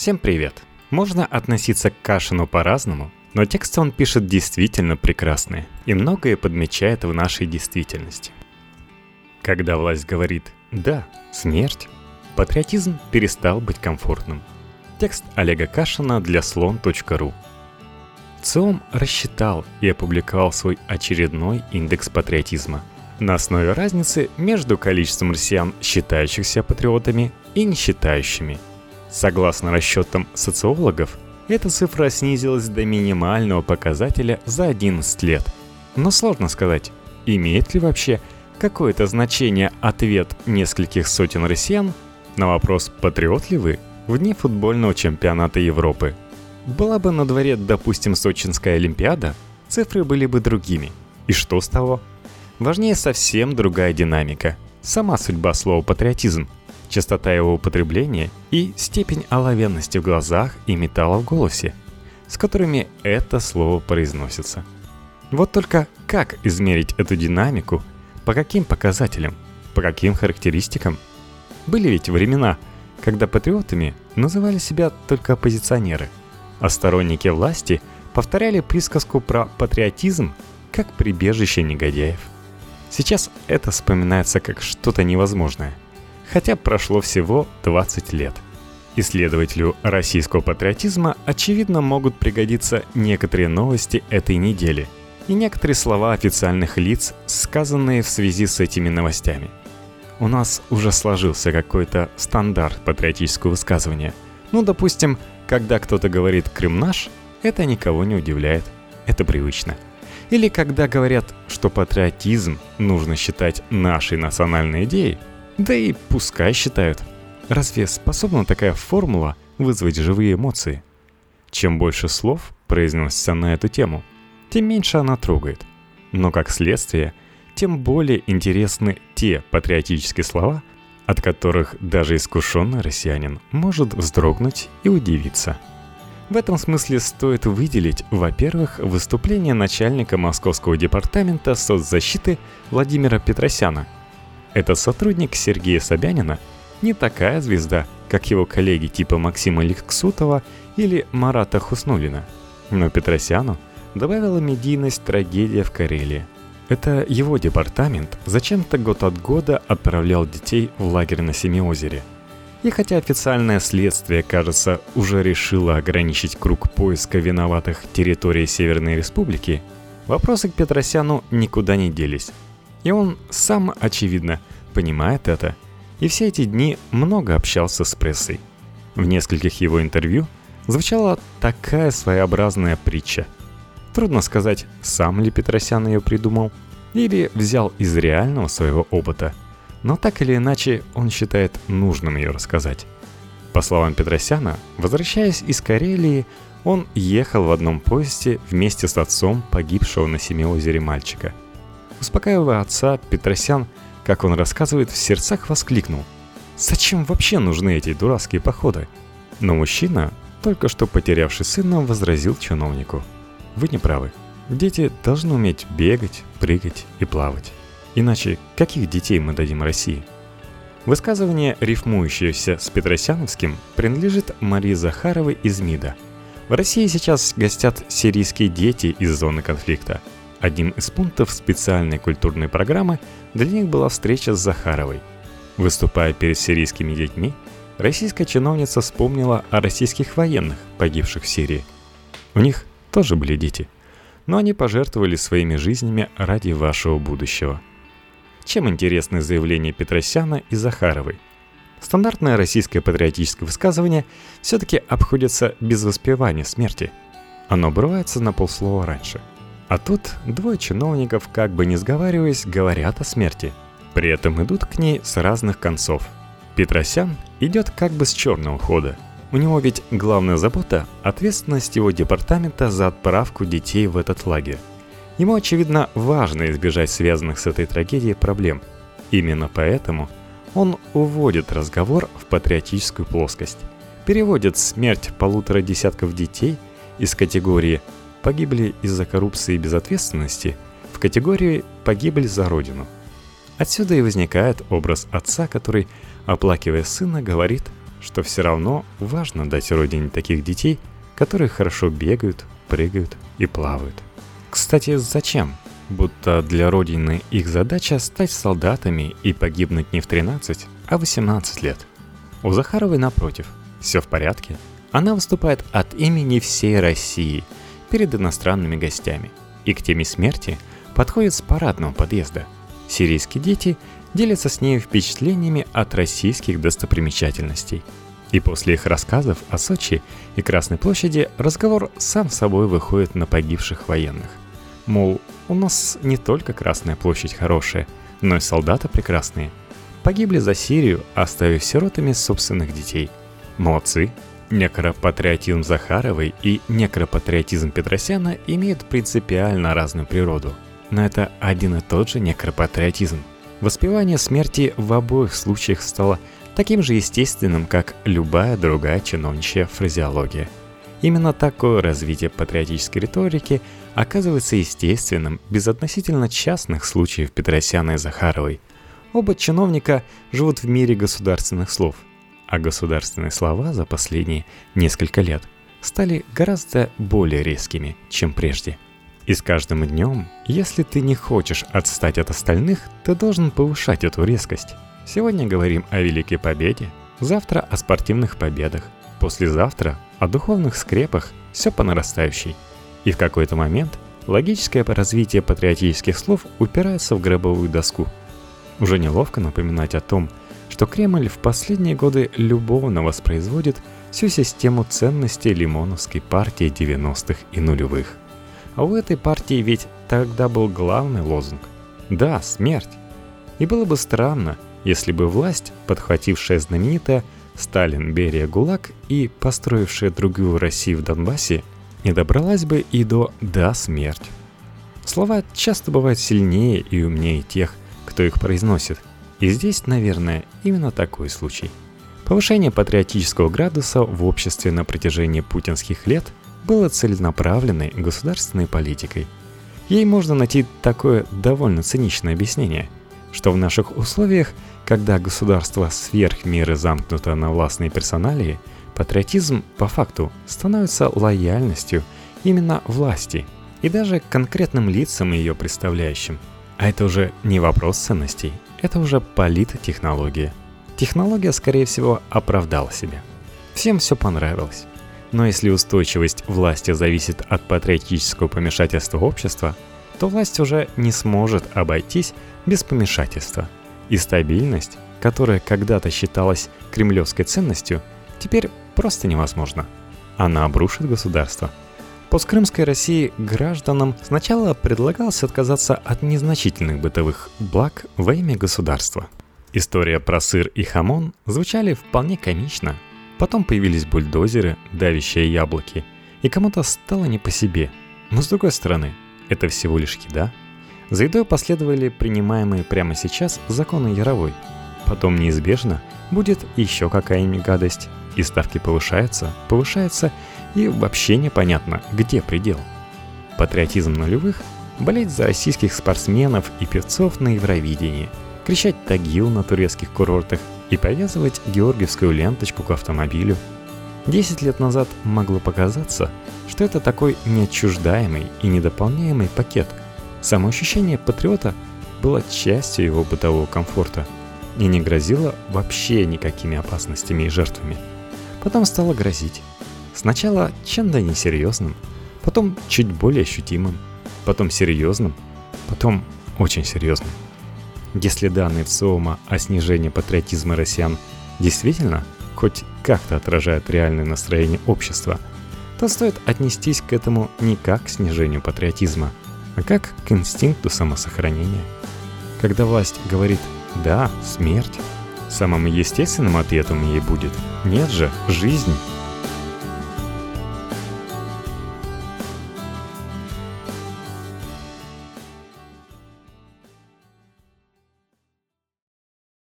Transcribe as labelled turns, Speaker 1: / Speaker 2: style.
Speaker 1: Всем привет! Можно относиться к Кашину по-разному, но тексты он пишет действительно прекрасные и многое подмечает в нашей действительности. Когда власть говорит «да, смерть», патриотизм перестал быть комфортным. Текст Олега Кашина для слон.ру ЦИОМ рассчитал и опубликовал свой очередной индекс патриотизма на основе разницы между количеством россиян, считающихся патриотами, и не считающими. Согласно расчетам социологов, эта цифра снизилась до минимального показателя за 11 лет. Но сложно сказать, имеет ли вообще какое-то значение ответ нескольких сотен россиян на вопрос «Патриот ли вы?» вне футбольного чемпионата Европы – была бы на дворе, допустим, Сочинская Олимпиада, цифры были бы другими. И что с того? Важнее совсем другая динамика. Сама судьба слова «патриотизм», частота его употребления и степень оловянности в глазах и металла в голосе, с которыми это слово произносится. Вот только как измерить эту динамику, по каким показателям, по каким характеристикам? Были ведь времена, когда патриотами называли себя только оппозиционеры – а сторонники власти повторяли присказку про патриотизм как прибежище негодяев. Сейчас это вспоминается как что-то невозможное, хотя прошло всего 20 лет. Исследователю российского патриотизма, очевидно, могут пригодиться некоторые новости этой недели и некоторые слова официальных лиц, сказанные в связи с этими новостями. У нас уже сложился какой-то стандарт патриотического высказывания. Ну, допустим, когда кто-то говорит «Крым наш», это никого не удивляет. Это привычно. Или когда говорят, что патриотизм нужно считать нашей национальной идеей, да и пускай считают. Разве способна такая формула вызвать живые эмоции? Чем больше слов произносится на эту тему, тем меньше она трогает. Но как следствие, тем более интересны те патриотические слова, от которых даже искушенный россиянин может вздрогнуть и удивиться. В этом смысле стоит выделить, во-первых, выступление начальника Московского департамента соцзащиты Владимира Петросяна. Этот сотрудник Сергея Собянина не такая звезда, как его коллеги типа Максима Ликсутова или Марата Хуснулина. Но Петросяну добавила медийность трагедия в Карелии – это его департамент зачем-то год от года отправлял детей в лагерь на Семиозере. И хотя официальное следствие, кажется, уже решило ограничить круг поиска виноватых территорий Северной Республики, вопросы к Петросяну никуда не делись. И он сам, очевидно, понимает это, и все эти дни много общался с прессой. В нескольких его интервью звучала такая своеобразная притча – Трудно сказать, сам ли Петросян ее придумал, или взял из реального своего опыта. Но так или иначе, он считает нужным ее рассказать. По словам Петросяна, возвращаясь из Карелии, он ехал в одном поезде вместе с отцом погибшего на Семиозере мальчика. Успокаивая отца, Петросян, как он рассказывает, в сердцах воскликнул. «Зачем вообще нужны эти дурацкие походы?» Но мужчина, только что потерявший сына, возразил чиновнику – вы не правы. Дети должны уметь бегать, прыгать и плавать. Иначе каких детей мы дадим России? Высказывание, рифмующееся с Петросяновским, принадлежит Марии Захаровой из МИДа. В России сейчас гостят сирийские дети из зоны конфликта. Одним из пунктов специальной культурной программы для них была встреча с Захаровой. Выступая перед сирийскими детьми, российская чиновница вспомнила о российских военных, погибших в Сирии. У них тоже были дети. Но они пожертвовали своими жизнями ради вашего будущего. Чем интересны заявления Петросяна и Захаровой? Стандартное российское патриотическое высказывание все-таки обходится без воспевания смерти. Оно обрывается на полслова раньше. А тут двое чиновников, как бы не сговариваясь, говорят о смерти. При этом идут к ней с разных концов. Петросян идет как бы с черного хода – у него ведь главная забота – ответственность его департамента за отправку детей в этот лагерь. Ему, очевидно, важно избежать связанных с этой трагедией проблем. Именно поэтому он уводит разговор в патриотическую плоскость, переводит смерть полутора десятков детей из категории «погибли из-за коррупции и безответственности» в категорию «погибли за родину». Отсюда и возникает образ отца, который, оплакивая сына, говорит – что все равно важно дать родине таких детей, которые хорошо бегают, прыгают и плавают. Кстати, зачем? Будто для родины их задача стать солдатами и погибнуть не в 13, а 18 лет. У Захаровой напротив, все в порядке. Она выступает от имени всей России перед иностранными гостями. И к теме смерти подходит с парадного подъезда. Сирийские дети делятся с ней впечатлениями от российских достопримечательностей. И после их рассказов о Сочи и Красной площади разговор сам собой выходит на погибших военных. Мол, у нас не только Красная площадь хорошая, но и солдаты прекрасные. Погибли за Сирию, оставив сиротами собственных детей. Молодцы. Некропатриотизм Захаровой и некропатриотизм Петросяна имеют принципиально разную природу. Но это один и тот же некропатриотизм. Воспевание смерти в обоих случаях стало таким же естественным, как любая другая чиновничья фразеология. Именно такое развитие патриотической риторики оказывается естественным без относительно частных случаев Петросяна и Захаровой. Оба чиновника живут в мире государственных слов, а государственные слова за последние несколько лет стали гораздо более резкими, чем прежде – и с каждым днем, если ты не хочешь отстать от остальных, ты должен повышать эту резкость. Сегодня говорим о Великой Победе, завтра о спортивных победах, послезавтра о духовных скрепах, все по нарастающей. И в какой-то момент логическое развитие патриотических слов упирается в гробовую доску. Уже неловко напоминать о том, что Кремль в последние годы любовно воспроизводит всю систему ценностей лимоновской партии 90-х и нулевых. А у этой партии ведь тогда был главный лозунг. Да, смерть. И было бы странно, если бы власть, подхватившая знаменитое Сталин, Берия, ГУЛАГ и построившая другую Россию в Донбассе, не добралась бы и до «да, смерть». Слова часто бывают сильнее и умнее тех, кто их произносит. И здесь, наверное, именно такой случай. Повышение патриотического градуса в обществе на протяжении путинских лет – было целенаправленной государственной политикой. Ей можно найти такое довольно циничное объяснение, что в наших условиях, когда государство сверх меры замкнуто на властные персоналии, патриотизм по факту становится лояльностью именно власти и даже конкретным лицам ее представляющим. А это уже не вопрос ценностей, это уже политтехнология. Технология, скорее всего, оправдала себя. Всем все понравилось. Но если устойчивость власти зависит от патриотического помешательства общества, то власть уже не сможет обойтись без помешательства. И стабильность, которая когда-то считалась кремлевской ценностью, теперь просто невозможна. Она обрушит государство. Посткрымской России гражданам сначала предлагалось отказаться от незначительных бытовых благ во имя государства. История про сыр и хамон звучали вполне комично – Потом появились бульдозеры, давящие яблоки, и кому-то стало не по себе. Но с другой стороны, это всего лишь еда. За едой последовали принимаемые прямо сейчас законы Яровой. Потом неизбежно будет еще какая-нибудь гадость, и ставки повышаются, повышаются, и вообще непонятно, где предел. Патриотизм нулевых – болеть за российских спортсменов и певцов на Евровидении, кричать «Тагил» на турецких курортах – и повязывать георгиевскую ленточку к автомобилю. Десять лет назад могло показаться, что это такой неотчуждаемый и недополняемый пакет. Самоощущение патриота было частью его бытового комфорта и не грозило вообще никакими опасностями и жертвами. Потом стало грозить. Сначала чем-то несерьезным, потом чуть более ощутимым, потом серьезным, потом очень серьезным. Если данные ВСОМа о снижении патриотизма россиян действительно хоть как-то отражают реальное настроение общества, то стоит отнестись к этому не как к снижению патриотизма, а как к инстинкту самосохранения. Когда власть говорит «да, смерть», самым естественным ответом ей будет «нет же, жизнь».